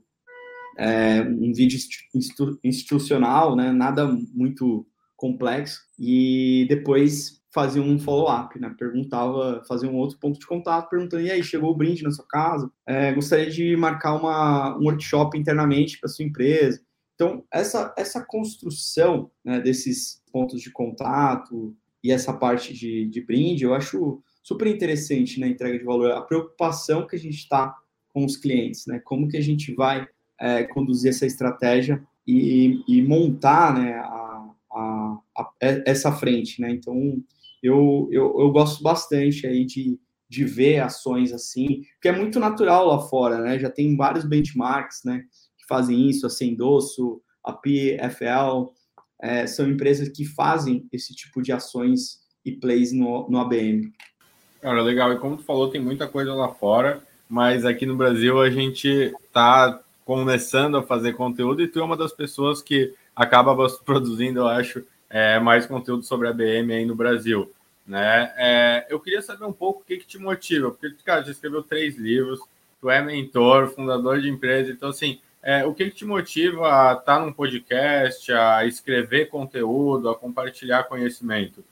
é, um vídeo institu institucional, né, nada muito complexo, e depois fazia um follow-up, né, perguntava, fazia um outro ponto de contato, perguntando, e aí, chegou o brinde na sua casa? É, gostaria de marcar uma, um workshop internamente para sua empresa. Então, essa, essa construção né, desses pontos de contato e essa parte de, de brinde, eu acho super interessante na entrega de valor, a preocupação que a gente está com os clientes, né? Como que a gente vai é, conduzir essa estratégia e, e montar né, a, a, a, essa frente, né? Então, eu, eu, eu gosto bastante aí de, de ver ações assim, que é muito natural lá fora, né? Já tem vários benchmarks, né? Fazem isso, a Sendosso, a PFL, é, são empresas que fazem esse tipo de ações e plays no, no ABM. Cara, legal. E como tu falou, tem muita coisa lá fora, mas aqui no Brasil a gente está começando a fazer conteúdo e tu é uma das pessoas que acaba produzindo, eu acho, é, mais conteúdo sobre a ABM aí no Brasil. Né? É, eu queria saber um pouco o que, que te motiva, porque, cara, já escreveu três livros, tu é mentor, fundador de empresa, então, assim, é, o que, te motiva a estar tá num podcast, a escrever conteúdo, a compartilhar conhecimento?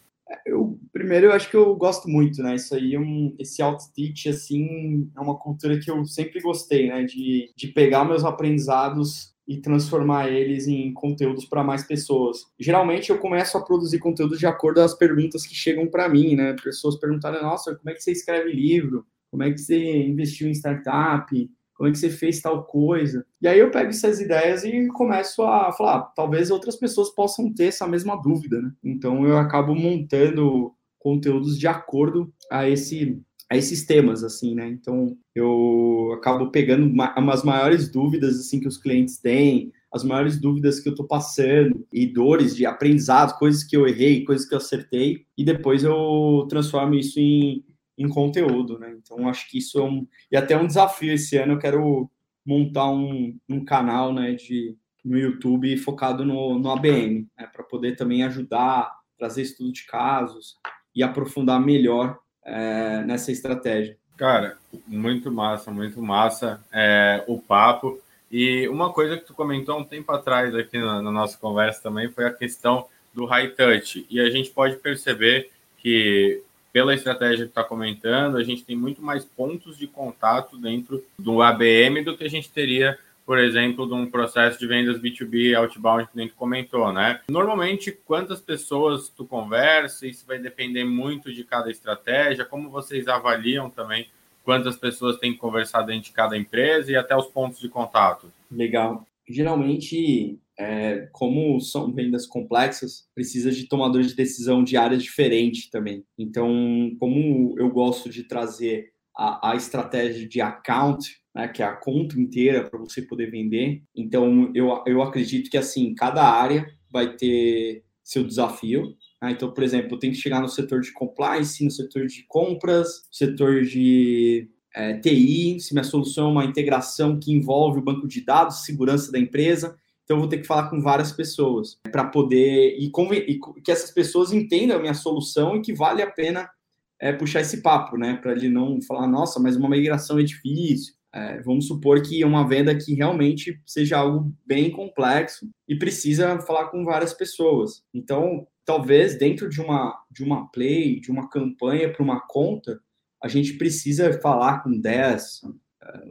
Eu, primeiro, eu acho que eu gosto muito, né? Isso aí, um, esse out-teach, assim, é uma cultura que eu sempre gostei, né? De, de pegar meus aprendizados e transformar eles em conteúdos para mais pessoas. Geralmente eu começo a produzir conteúdo de acordo com as perguntas que chegam para mim, né? Pessoas perguntarem: "Nossa, como é que você escreve livro? Como é que você investiu em startup? Como é que você fez tal coisa. E aí eu pego essas ideias e começo a falar, ah, talvez outras pessoas possam ter essa mesma dúvida, né? Então eu acabo montando conteúdos de acordo a esse a esses temas assim, né? Então eu acabo pegando umas maiores dúvidas assim que os clientes têm, as maiores dúvidas que eu estou passando e dores de aprendizado, coisas que eu errei, coisas que eu acertei, e depois eu transformo isso em em conteúdo, né? Então acho que isso é um e até um desafio esse ano. Eu quero montar um, um canal, né, de no YouTube focado no, no ABM, né, para poder também ajudar, trazer estudo de casos e aprofundar melhor é, nessa estratégia. Cara, muito massa, muito massa é, o papo. E uma coisa que tu comentou um tempo atrás aqui na, na nossa conversa também foi a questão do high touch. E a gente pode perceber que pela estratégia que está comentando, a gente tem muito mais pontos de contato dentro do ABM do que a gente teria, por exemplo, de um processo de vendas B2B outbound que a gente comentou, né? Normalmente, quantas pessoas tu conversa, isso vai depender muito de cada estratégia, como vocês avaliam também quantas pessoas têm conversado dentro de cada empresa e até os pontos de contato. Legal. Geralmente, é, como são vendas complexas, precisa de tomadores de decisão de áreas diferentes também. Então, como eu gosto de trazer a, a estratégia de account, né, que é a conta inteira para você poder vender, então eu, eu acredito que assim cada área vai ter seu desafio. Né? Então, por exemplo, eu tenho que chegar no setor de compliance, no setor de compras, setor de é, TI, se minha solução é uma integração que envolve o banco de dados, segurança da empresa. Então, eu vou ter que falar com várias pessoas para poder e, e, que essas pessoas entendam a minha solução e que vale a pena é, puxar esse papo, né? Para ele não falar, nossa, mas uma migração é difícil. É, vamos supor que é uma venda que realmente seja algo bem complexo e precisa falar com várias pessoas. Então, talvez dentro de uma de uma play, de uma campanha para uma conta, a gente precisa falar com 10,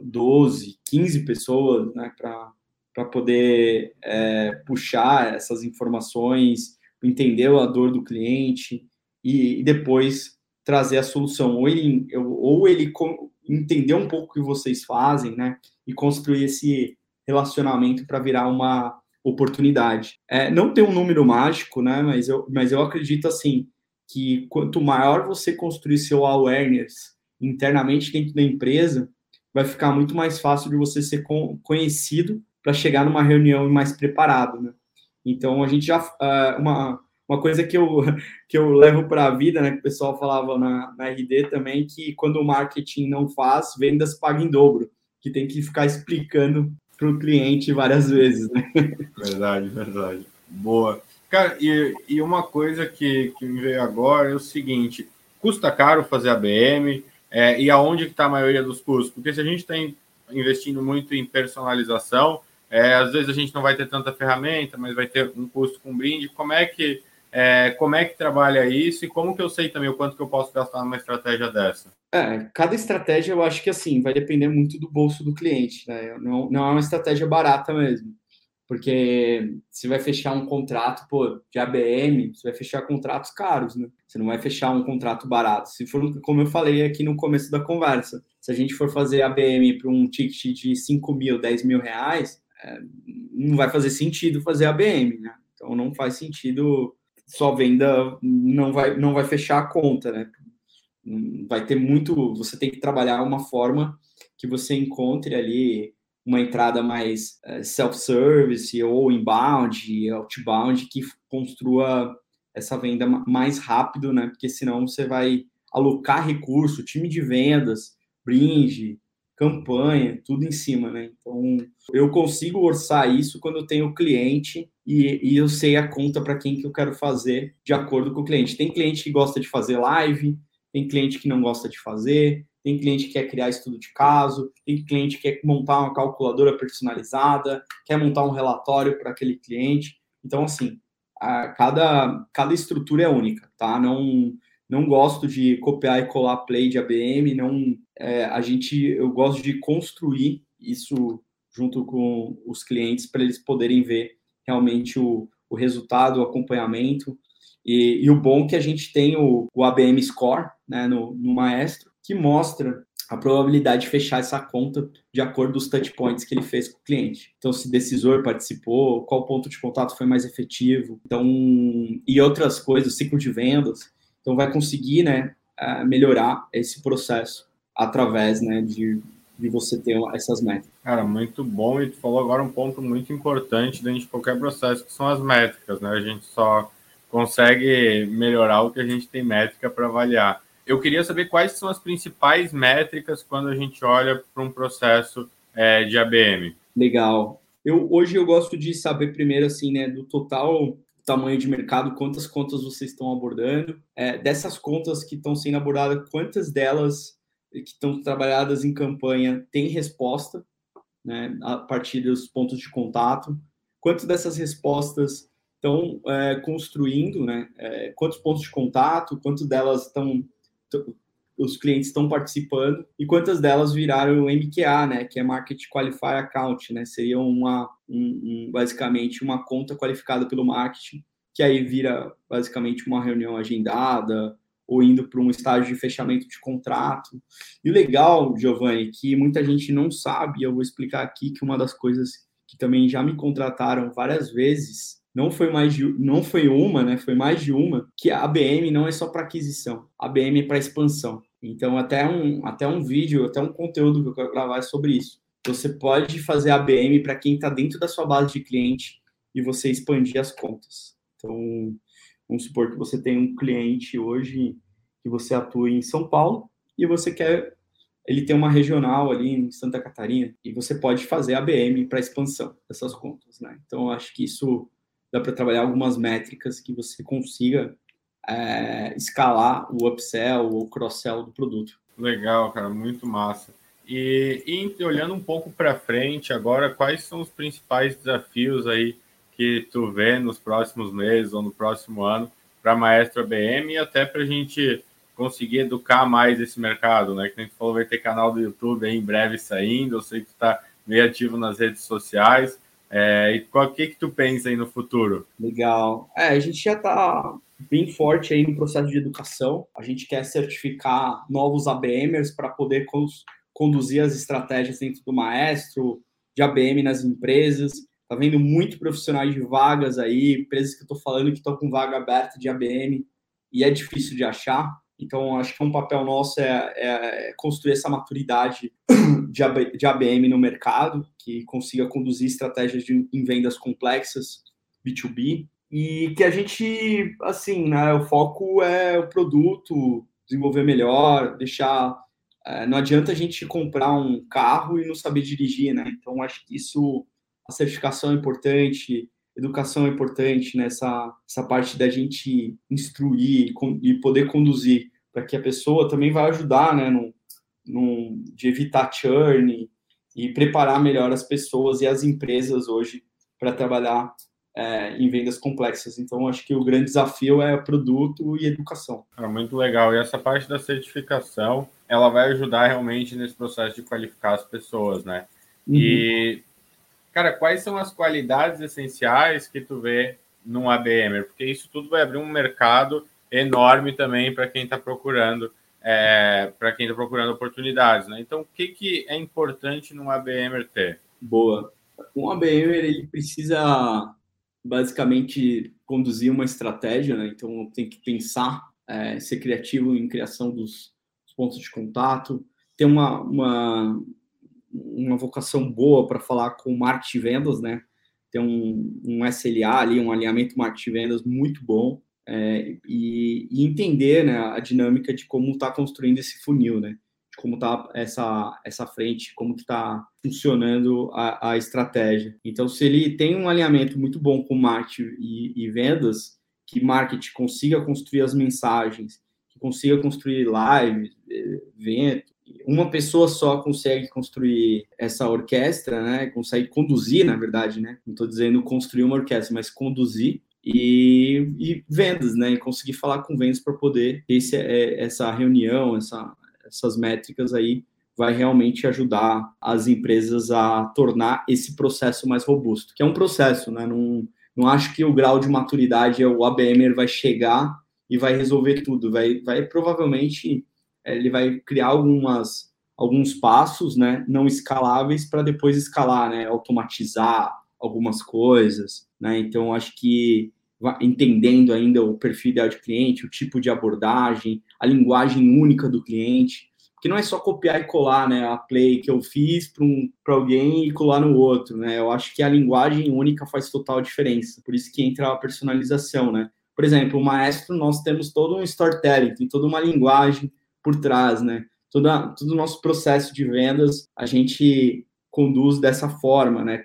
12, 15 pessoas, né, para poder é, puxar essas informações, entender a dor do cliente e, e depois trazer a solução. Ou ele, ou ele entender um pouco o que vocês fazem, né, e construir esse relacionamento para virar uma oportunidade. É, não tem um número mágico, né, mas eu, mas eu acredito assim que quanto maior você construir seu awareness internamente dentro da empresa, vai ficar muito mais fácil de você ser conhecido para chegar numa reunião mais preparado, né? Então a gente já uh, uma uma coisa que eu que eu levo para a vida, né? Que o pessoal falava na, na RD também que quando o marketing não faz, vendas pagam em dobro, que tem que ficar explicando para o cliente várias vezes, né? Verdade, verdade. Boa. Cara, e, e uma coisa que, que me veio agora é o seguinte: custa caro fazer ABM é, e aonde está a maioria dos custos? Porque se a gente está investindo muito em personalização, é, às vezes a gente não vai ter tanta ferramenta, mas vai ter um custo com brinde. Como é que é, como é que trabalha isso e como que eu sei também o quanto que eu posso gastar numa estratégia dessa? É, cada estratégia eu acho que assim vai depender muito do bolso do cliente, né? Não, não é uma estratégia barata mesmo porque você vai fechar um contrato pô, de ABM, você vai fechar contratos caros, né? Você não vai fechar um contrato barato. Se for, como eu falei aqui no começo da conversa, se a gente for fazer ABM para um ticket de 5 mil, 10 mil reais, não vai fazer sentido fazer ABM, né? Então não faz sentido só venda, não vai, não vai fechar a conta, né? Vai ter muito, você tem que trabalhar uma forma que você encontre ali uma entrada mais uh, self-service ou inbound, outbound, que construa essa venda mais rápido, né? Porque senão você vai alocar recurso, time de vendas, brinde, campanha, tudo em cima, né? Então, eu consigo orçar isso quando eu tenho cliente e, e eu sei a conta para quem que eu quero fazer de acordo com o cliente. Tem cliente que gosta de fazer live, tem cliente que não gosta de fazer, tem cliente que quer criar estudo de caso, tem cliente que quer montar uma calculadora personalizada, quer montar um relatório para aquele cliente. Então, assim, a, cada, cada estrutura é única, tá? Não, não gosto de copiar e colar play de ABM, não, é, a gente, eu gosto de construir isso junto com os clientes para eles poderem ver realmente o, o resultado, o acompanhamento. E, e, o bom é que a gente tem o, o ABM Score né, no, no Maestro, que mostra a probabilidade de fechar essa conta de acordo com os touch points que ele fez com o cliente. Então, se decisor participou, qual ponto de contato foi mais efetivo, então e outras coisas, ciclo de vendas. Então, vai conseguir, né, melhorar esse processo através, né, de, de você ter essas métricas. Cara, muito bom. E tu falou agora um ponto muito importante dentro de qualquer processo, que são as métricas, né? A gente só consegue melhorar o que a gente tem métrica para avaliar eu queria saber quais são as principais métricas quando a gente olha para um processo é, de ABM. Legal. Eu, hoje eu gosto de saber primeiro assim, né, do total tamanho de mercado, quantas contas vocês estão abordando, é, dessas contas que estão sendo abordadas, quantas delas que estão trabalhadas em campanha têm resposta, né, a partir dos pontos de contato, quantas dessas respostas estão é, construindo, né, é, quantos pontos de contato, quantas delas estão os clientes estão participando e quantas delas viraram MQA, né, que é Market Qualifier Account, né, seria uma, um, um, basicamente uma conta qualificada pelo marketing, que aí vira basicamente uma reunião agendada ou indo para um estágio de fechamento de contrato. E o legal, Giovanni, que muita gente não sabe, eu vou explicar aqui que uma das coisas que também já me contrataram várias vezes não foi mais de, não foi uma, né? Foi mais de uma que a ABM não é só para aquisição, a ABM é para expansão. Então até um até um vídeo, até um conteúdo que eu quero gravar é sobre isso. Você pode fazer ABM para quem está dentro da sua base de cliente e você expandir as contas. Então, vamos supor que você tem um cliente hoje que você atua em São Paulo e você quer ele tem uma regional ali em Santa Catarina e você pode fazer ABM para expansão dessas contas, né? Então, acho que isso dá para trabalhar algumas métricas que você consiga é, escalar o upsell ou cross-sell do produto. Legal, cara, muito massa. E, e olhando um pouco para frente agora, quais são os principais desafios aí que tu vê nos próximos meses ou no próximo ano para Maestro ABM e até para a gente conseguir educar mais esse mercado, né? Que a gente falou, vai ter canal do YouTube aí em breve saindo, eu sei que está meio ativo nas redes sociais. É, e qual que, que tu pensa aí no futuro? Legal. É, a gente já está bem forte aí no processo de educação. A gente quer certificar novos ABMers para poder conduzir as estratégias dentro do Maestro, de ABM nas empresas. Tá vendo muito profissionais de vagas aí, empresas que eu estou falando que estão com vaga aberta de ABM e é difícil de achar. Então, acho que um papel nosso é, é construir essa maturidade de, ABM no mercado, que consiga conduzir estratégias de, em vendas complexas, B2B, e que a gente, assim, né, o foco é o produto, desenvolver melhor, deixar. É, não adianta a gente comprar um carro e não saber dirigir, né? Então, acho que isso, a certificação é importante, educação é importante nessa essa parte da gente instruir e poder conduzir para que a pessoa também vai ajudar, né, no, no, de evitar churn e preparar melhor as pessoas e as empresas hoje para trabalhar é, em vendas complexas. Então, acho que o grande desafio é produto e educação. É muito legal. E essa parte da certificação, ela vai ajudar realmente nesse processo de qualificar as pessoas, né? Uhum. E Cara, quais são as qualidades essenciais que tu vê num ABM? Porque isso tudo vai abrir um mercado enorme também para quem está procurando, é, para quem está procurando oportunidades, né? Então, o que, que é importante num ABM ter? Boa. Um ABM ele precisa basicamente conduzir uma estratégia, né? Então tem que pensar, é, ser criativo em criação dos, pontos de contato, ter uma, uma, uma vocação boa para falar com marketing vendas, né? Tem um, um SLA ali, um alinhamento marketing vendas muito bom é, e, e, entender né, a dinâmica de como está construindo esse funil, né? Como está essa, essa frente, como está funcionando a, a, estratégia. Então, se ele tem um alinhamento muito bom com marketing e, e vendas, que marketing consiga construir as mensagens, que consiga construir live, evento, uma pessoa só consegue construir essa orquestra, né? Consegue conduzir, na verdade, né? Não estou dizendo construir uma orquestra, mas conduzir e, e vendas, né? E conseguir falar com vendas para poder ter esse, é, essa reunião, essa, essas métricas aí vai realmente ajudar as empresas a tornar esse processo mais robusto, que é um processo, né? Não, não acho que o grau de maturidade é o ABM vai chegar e vai resolver tudo, vai, vai provavelmente ele vai criar algumas alguns passos, né, não escaláveis para depois escalar, né, automatizar algumas coisas, né? Então acho que entendendo ainda o perfil ideal de cliente, o tipo de abordagem, a linguagem única do cliente, porque não é só copiar e colar, né, a play que eu fiz para um, alguém e colar no outro, né? Eu acho que a linguagem única faz total diferença. Por isso que entra a personalização, né? Por exemplo, o maestro nós temos todo um storytelling, tem toda uma linguagem por trás, né? Toda, todo o nosso processo de vendas a gente conduz dessa forma, né?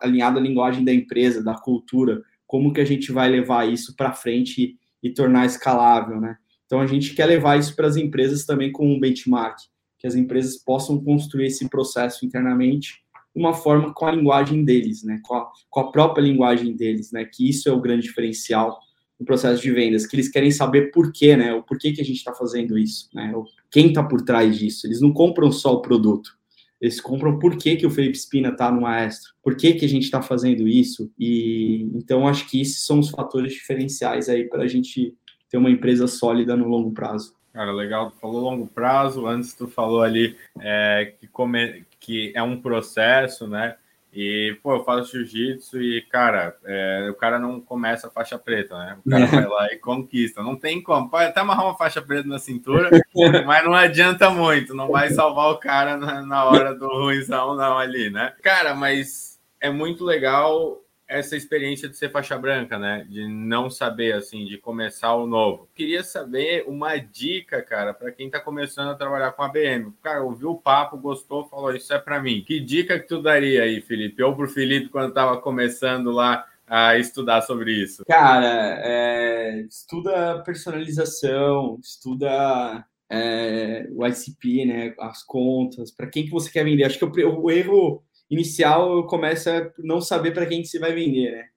Alinhado à linguagem da empresa, da cultura, como que a gente vai levar isso para frente e, e tornar escalável, né? Então a gente quer levar isso para as empresas também com um benchmark, que as empresas possam construir esse processo internamente de uma forma com a linguagem deles, né? Com a, com a própria linguagem deles, né? Que isso é o grande diferencial no processo de vendas, que eles querem saber por quê, né? O porquê que a gente está fazendo isso, né? Quem está por trás disso? Eles não compram só o produto, eles compram por que, que o Felipe Spina está no Maestro, por que, que a gente está fazendo isso. E então acho que esses são os fatores diferenciais aí para a gente ter uma empresa sólida no longo prazo. Cara, legal. Tu falou longo prazo, antes tu falou ali é, que, come, que é um processo, né? E, pô, eu faço jiu-jitsu e, cara, é, o cara não começa a faixa preta, né? O cara vai lá e conquista. Não tem como. Pode até amarrar uma faixa preta na cintura, mas não adianta muito. Não vai salvar o cara na, na hora do ruimzão, não, ali, né? Cara, mas é muito legal essa experiência de ser faixa branca, né? De não saber, assim, de começar o novo. Queria saber uma dica, cara, para quem tá começando a trabalhar com a BM. Cara, ouviu o papo, gostou, falou, isso é para mim. Que dica que tu daria aí, Felipe? Ou pro Felipe quando tava começando lá a estudar sobre isso? Cara, é, estuda personalização, estuda é, o ICP, né? As contas, para quem que você quer vender. Acho que o, o erro inicial começa a não saber para quem que você vai vender, né?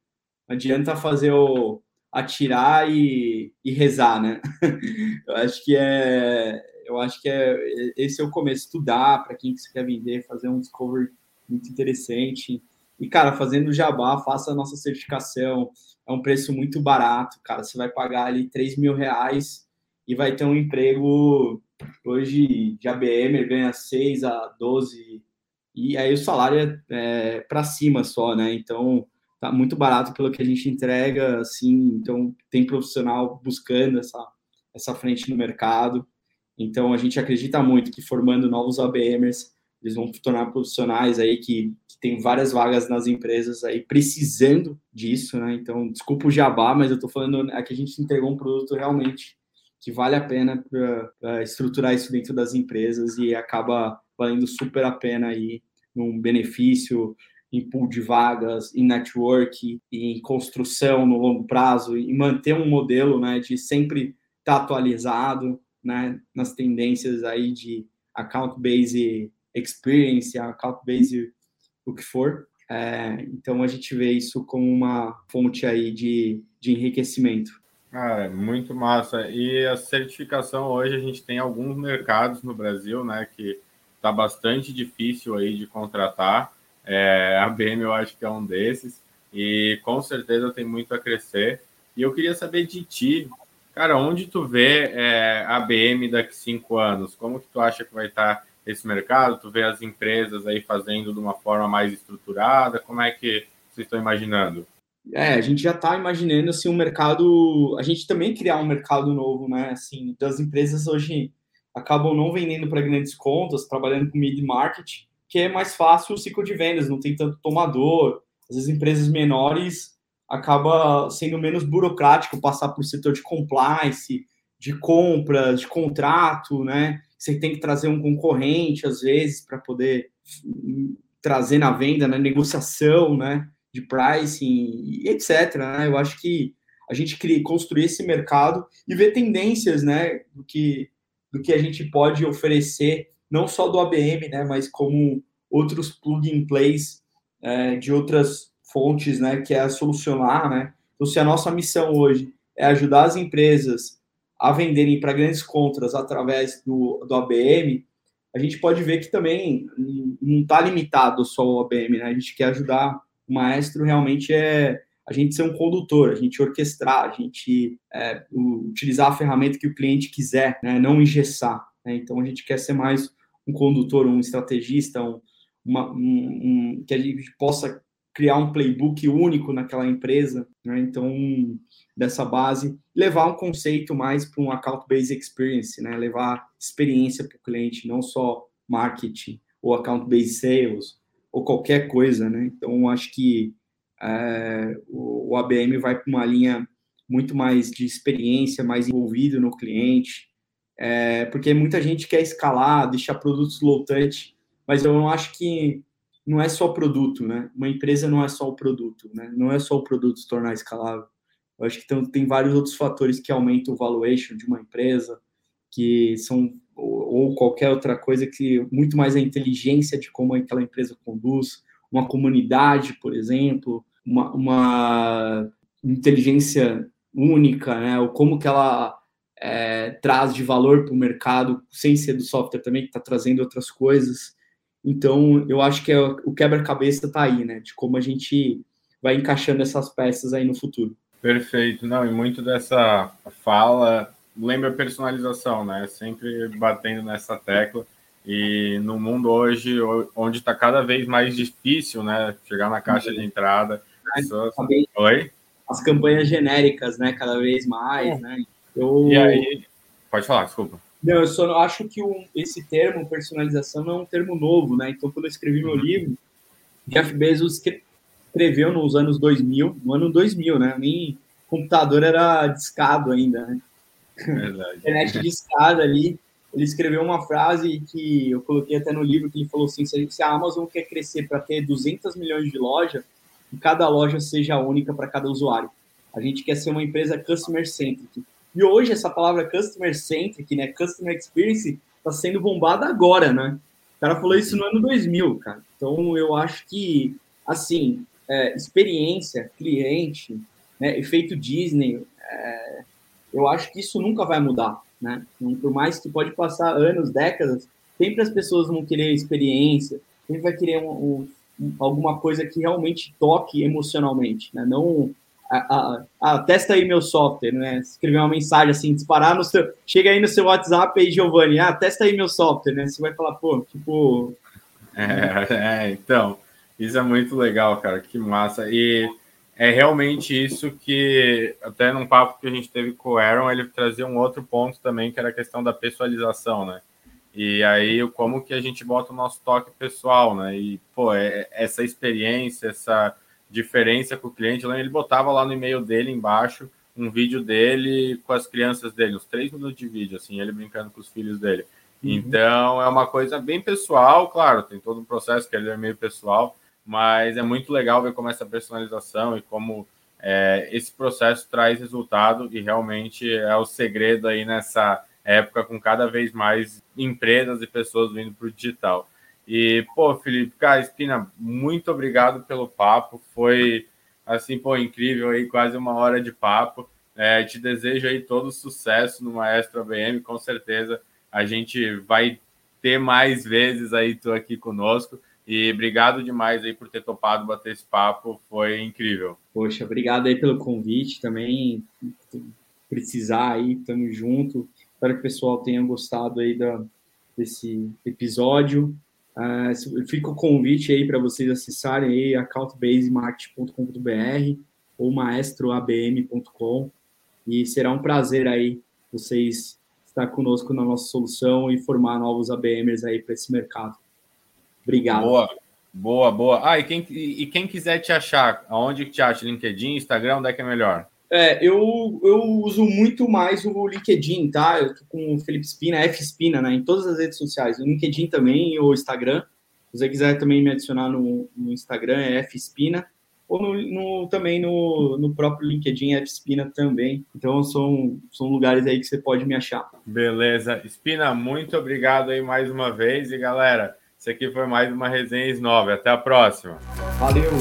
Não adianta fazer o, atirar e, e rezar, né? eu acho que é, eu acho que é esse é o começo, estudar para quem que você quer vender, fazer um discovery muito interessante. E, cara, fazendo jabá, faça a nossa certificação. É um preço muito barato, cara. Você vai pagar ali 3 mil reais e vai ter um emprego hoje de ABM, ganha 6 a 12 e aí o salário é, é para cima só, né? Então tá muito barato pelo que a gente entrega, assim. Então tem profissional buscando essa essa frente no mercado. Então a gente acredita muito que formando novos ABMers eles vão se tornar profissionais aí que, que tem várias vagas nas empresas aí precisando disso, né? Então, desculpa o jabá, mas eu tô falando é que a gente entregou um produto realmente que vale a pena para estruturar isso dentro das empresas e acaba valendo super a pena aí num benefício em pool de vagas, em network, em construção no longo prazo, e manter um modelo né, de sempre estar tá atualizado né, nas tendências aí de account-based experience, account-based o que for. É, então a gente vê isso como uma fonte aí de, de enriquecimento. Ah, muito massa. E a certificação hoje a gente tem alguns mercados no Brasil, né, que está bastante difícil aí de contratar. É, a BM eu acho que é um desses e com certeza tem muito a crescer. E eu queria saber de ti, cara, onde tu vê é, a BM daqui cinco anos? Como que tu acha que vai estar esse mercado? Tu vê as empresas aí fazendo de uma forma mais estruturada? Como é que vocês estão imaginando? É, a gente já está imaginando assim um mercado, a gente também criar um mercado novo, né? Assim, das empresas hoje acabam não vendendo para grandes contas, trabalhando com mid market, que é mais fácil o ciclo de vendas, não tem tanto tomador. Às vezes empresas menores acaba sendo menos burocrático passar por setor de compliance, de compras, de contrato, né? Você tem que trazer um concorrente às vezes para poder trazer na venda, na negociação, né? de pricing, etc. Né? Eu acho que a gente construir esse mercado e ver tendências, né, do que do que a gente pode oferecer, não só do ABM, né, mas como outros plug and plays é, de outras fontes, né, que é solucionar, né. Então, se a nossa missão hoje é ajudar as empresas a venderem para grandes contras através do, do ABM, a gente pode ver que também não está limitado só ao ABM, né? A gente quer ajudar o maestro realmente é a gente ser um condutor, a gente orquestrar, a gente é, utilizar a ferramenta que o cliente quiser, né, não engessar. Né? Então a gente quer ser mais um condutor, um estrategista, um, uma, um, um, que a gente possa criar um playbook único naquela empresa. Né? Então, dessa base, levar um conceito mais para um account-based experience, né? levar experiência para o cliente, não só marketing ou account-based sales ou qualquer coisa, né? Então, acho que é, o, o, ABM vai para uma linha muito mais de experiência, mais envolvido no cliente, é, porque muita gente quer escalar, deixar produtos low touch, mas eu acho que não é só produto, né? Uma empresa não é só o produto, né? Não é só o produto se tornar escalável. Eu acho que tem, tem vários outros fatores que aumentam o valuation de uma empresa, que são ou qualquer outra coisa que muito mais a inteligência de como aquela empresa conduz, uma comunidade, por exemplo, uma, uma inteligência única, né? Ou como que ela é, traz de valor para o mercado, sem ser do software também, que está trazendo outras coisas. Então, eu acho que é, o quebra-cabeça está aí, né? De como a gente vai encaixando essas peças aí no futuro. Perfeito. Não, e muito dessa fala lembra personalização, né? Sempre batendo nessa tecla. E no mundo hoje, onde está cada vez mais difícil, né? Chegar na caixa de entrada. Pessoas... Oi? As campanhas genéricas, né? Cada vez mais, né? Eu... E aí, pode falar, desculpa. Não, eu só acho que um, esse termo, personalização, não é um termo novo, né? Então, quando eu escrevi meu uhum. livro, Jeff Bezos escreveu nos anos 2000, no ano 2000, né? Nem computador era discado ainda, né? Verdade. internet de escada ali. Ele escreveu uma frase que eu coloquei até no livro, que ele falou assim, se a Amazon quer crescer para ter 200 milhões de lojas, e cada loja seja única para cada usuário. A gente quer ser uma empresa customer-centric. E hoje essa palavra customer-centric, né, customer experience, está sendo bombada agora, né? O cara falou isso no ano 2000, cara. Então eu acho que, assim, é, experiência, cliente, né, efeito Disney, é, eu acho que isso nunca vai mudar, né? Por mais que pode passar anos, décadas, sempre as pessoas vão querer experiência, sempre vai querer um, um, alguma coisa que realmente toque emocionalmente, né? Não a, a, a, testa aí meu software, né? Escrever uma mensagem assim, disparar no seu. Chega aí no seu WhatsApp aí, Giovanni, ah, testa aí meu software, né? Você vai falar, pô, tipo. É, é, então, isso é muito legal, cara, que massa. E é realmente isso que, até num papo que a gente teve com o Aaron, ele trazia um outro ponto também, que era a questão da pessoalização, né? E aí, como que a gente bota o nosso toque pessoal, né? E, pô, é, essa experiência, essa diferença com o cliente, ele botava lá no e-mail dele embaixo um vídeo dele com as crianças dele, uns três minutos de vídeo, assim, ele brincando com os filhos dele. Uhum. Então, é uma coisa bem pessoal, claro, tem todo um processo que ele é meio pessoal, mas é muito legal ver como essa personalização e como é, esse processo traz resultado e realmente é o segredo aí nessa época com cada vez mais empresas e pessoas vindo para o digital. E, pô, Felipe, cara, Espina, muito obrigado pelo papo. Foi, assim, pô, incrível aí, quase uma hora de papo. É, te desejo aí todo sucesso no Maestro ABM, com certeza a gente vai ter mais vezes aí tu aqui conosco. E obrigado demais aí por ter topado bater esse papo, foi incrível. Poxa, obrigado aí pelo convite também. Precisar aí, tamo junto. Espero que o pessoal tenha gostado aí da, desse episódio. Uh, fica o convite aí para vocês acessarem aí accountbasemarket.com.br ou maestroabm.com e será um prazer aí vocês estar conosco na nossa solução e formar novos ABMers aí para esse mercado. Obrigado. Boa, boa, boa. Ah, e quem, e quem quiser te achar, aonde te acha? LinkedIn, Instagram, onde é que é melhor? É, eu, eu uso muito mais o LinkedIn, tá? Eu tô com o Felipe Spina, F Spina, né? Em todas as redes sociais. O LinkedIn também, ou Instagram. Se você quiser também me adicionar no, no Instagram, é F Spina. Ou no, no, também no, no próprio LinkedIn, F Spina também. Então, são, são lugares aí que você pode me achar. Beleza. Spina, muito obrigado aí mais uma vez. E, galera, isso aqui foi mais uma resenha nova. Até a próxima. Valeu!